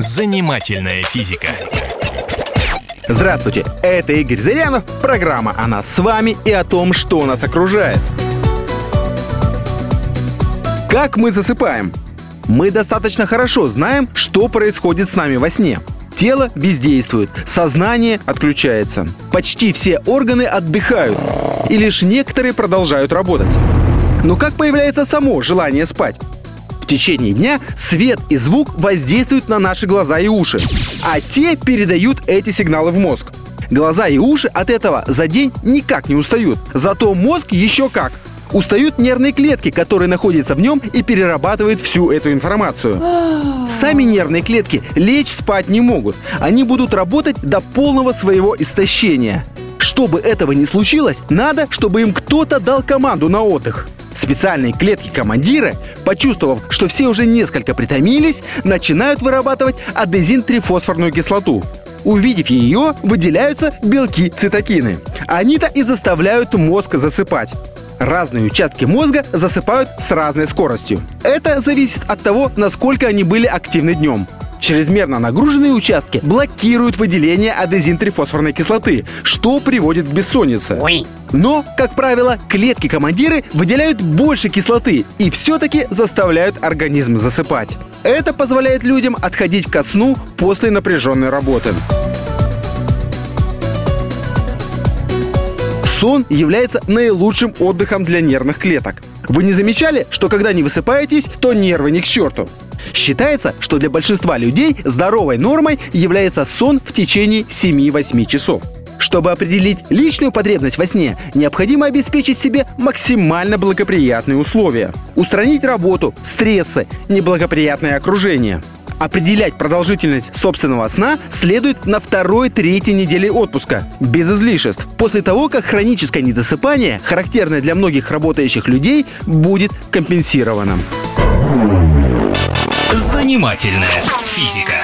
Занимательная физика. Здравствуйте, это Игорь Зырянов, программа о нас с вами и о том, что нас окружает. Как мы засыпаем? Мы достаточно хорошо знаем, что происходит с нами во сне. Тело бездействует, сознание отключается. Почти все органы отдыхают, и лишь некоторые продолжают работать. Но как появляется само желание спать? Течение дня свет и звук воздействуют на наши глаза и уши, а те передают эти сигналы в мозг. Глаза и уши от этого за день никак не устают. Зато мозг еще как. Устают нервные клетки, которые находятся в нем и перерабатывают всю эту информацию. Сами нервные клетки лечь спать не могут. Они будут работать до полного своего истощения. Чтобы этого не случилось, надо, чтобы им кто-то дал команду на отдых. Специальные клетки-командиры, почувствовав, что все уже несколько притомились, начинают вырабатывать адезин-трифосфорную кислоту. Увидев ее, выделяются белки-цитокины. Они-то и заставляют мозг засыпать. Разные участки мозга засыпают с разной скоростью. Это зависит от того, насколько они были активны днем. Чрезмерно нагруженные участки блокируют выделение адезин-трифосфорной кислоты, что приводит к бессоннице. Ой. Но, как правило, клетки-командиры выделяют больше кислоты и все-таки заставляют организм засыпать. Это позволяет людям отходить ко сну после напряженной работы. Сон является наилучшим отдыхом для нервных клеток. Вы не замечали, что когда не высыпаетесь, то нервы не к черту? Считается, что для большинства людей здоровой нормой является сон в течение 7-8 часов. Чтобы определить личную потребность во сне, необходимо обеспечить себе максимально благоприятные условия. Устранить работу, стрессы, неблагоприятное окружение. Определять продолжительность собственного сна следует на второй-третьей неделе отпуска, без излишеств, после того, как хроническое недосыпание, характерное для многих работающих людей, будет компенсировано. Занимательная физика.